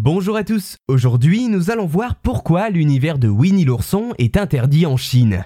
Bonjour à tous, aujourd'hui nous allons voir pourquoi l'univers de Winnie l'ourson est interdit en Chine.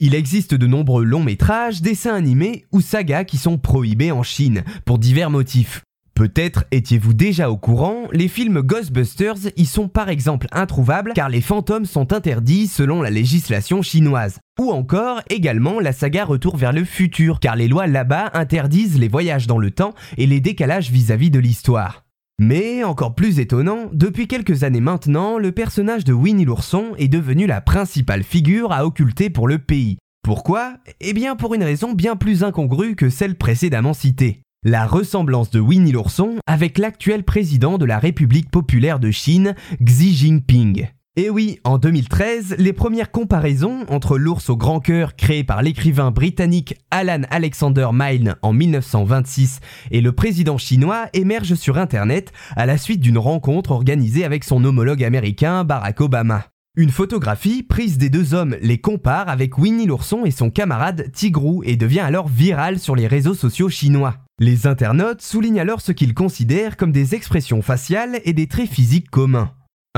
Il existe de nombreux longs métrages, dessins animés ou sagas qui sont prohibés en Chine, pour divers motifs. Peut-être étiez-vous déjà au courant, les films Ghostbusters y sont par exemple introuvables car les fantômes sont interdits selon la législation chinoise. Ou encore également la saga Retour vers le futur car les lois là-bas interdisent les voyages dans le temps et les décalages vis-à-vis de l'histoire. Mais encore plus étonnant, depuis quelques années maintenant, le personnage de Winnie l'ourson est devenu la principale figure à occulter pour le pays. Pourquoi? Eh bien pour une raison bien plus incongrue que celle précédemment citée la ressemblance de Winnie l'ourson avec l'actuel président de la République populaire de Chine, Xi Jinping. Et oui, en 2013, les premières comparaisons entre l'ours au grand cœur créé par l'écrivain britannique Alan Alexander Milne en 1926 et le président chinois émergent sur Internet à la suite d'une rencontre organisée avec son homologue américain Barack Obama. Une photographie prise des deux hommes les compare avec Winnie l'ourson et son camarade Tigrou et devient alors virale sur les réseaux sociaux chinois. Les internautes soulignent alors ce qu'ils considèrent comme des expressions faciales et des traits physiques communs.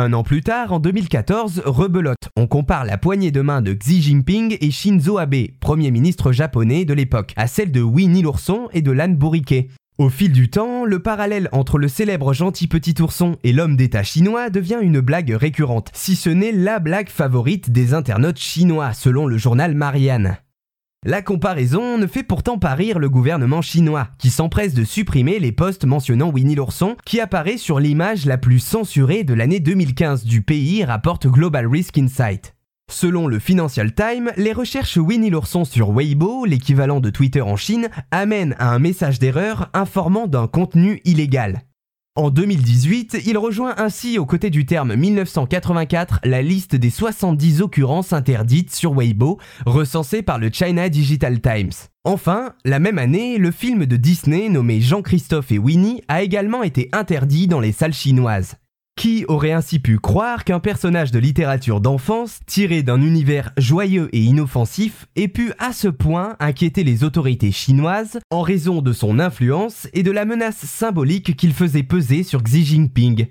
Un an plus tard, en 2014, rebelote, on compare la poignée de main de Xi Jinping et Shinzo Abe, premier ministre japonais de l'époque, à celle de Winnie l'ourson et de Lan Bourriquet. Au fil du temps, le parallèle entre le célèbre gentil petit ourson et l'homme d'État chinois devient une blague récurrente, si ce n'est la blague favorite des internautes chinois, selon le journal Marianne. La comparaison ne fait pourtant pas rire le gouvernement chinois, qui s'empresse de supprimer les posts mentionnant Winnie l'ourson, qui apparaît sur l'image la plus censurée de l'année 2015 du pays, rapporte Global Risk Insight. Selon le Financial Times, les recherches Winnie l'ourson sur Weibo, l'équivalent de Twitter en Chine, amènent à un message d'erreur informant d'un contenu illégal. En 2018, il rejoint ainsi aux côtés du terme 1984 la liste des 70 occurrences interdites sur Weibo recensées par le China Digital Times. Enfin, la même année, le film de Disney nommé Jean-Christophe et Winnie a également été interdit dans les salles chinoises. Qui aurait ainsi pu croire qu'un personnage de littérature d'enfance, tiré d'un univers joyeux et inoffensif, ait pu à ce point inquiéter les autorités chinoises en raison de son influence et de la menace symbolique qu'il faisait peser sur Xi Jinping?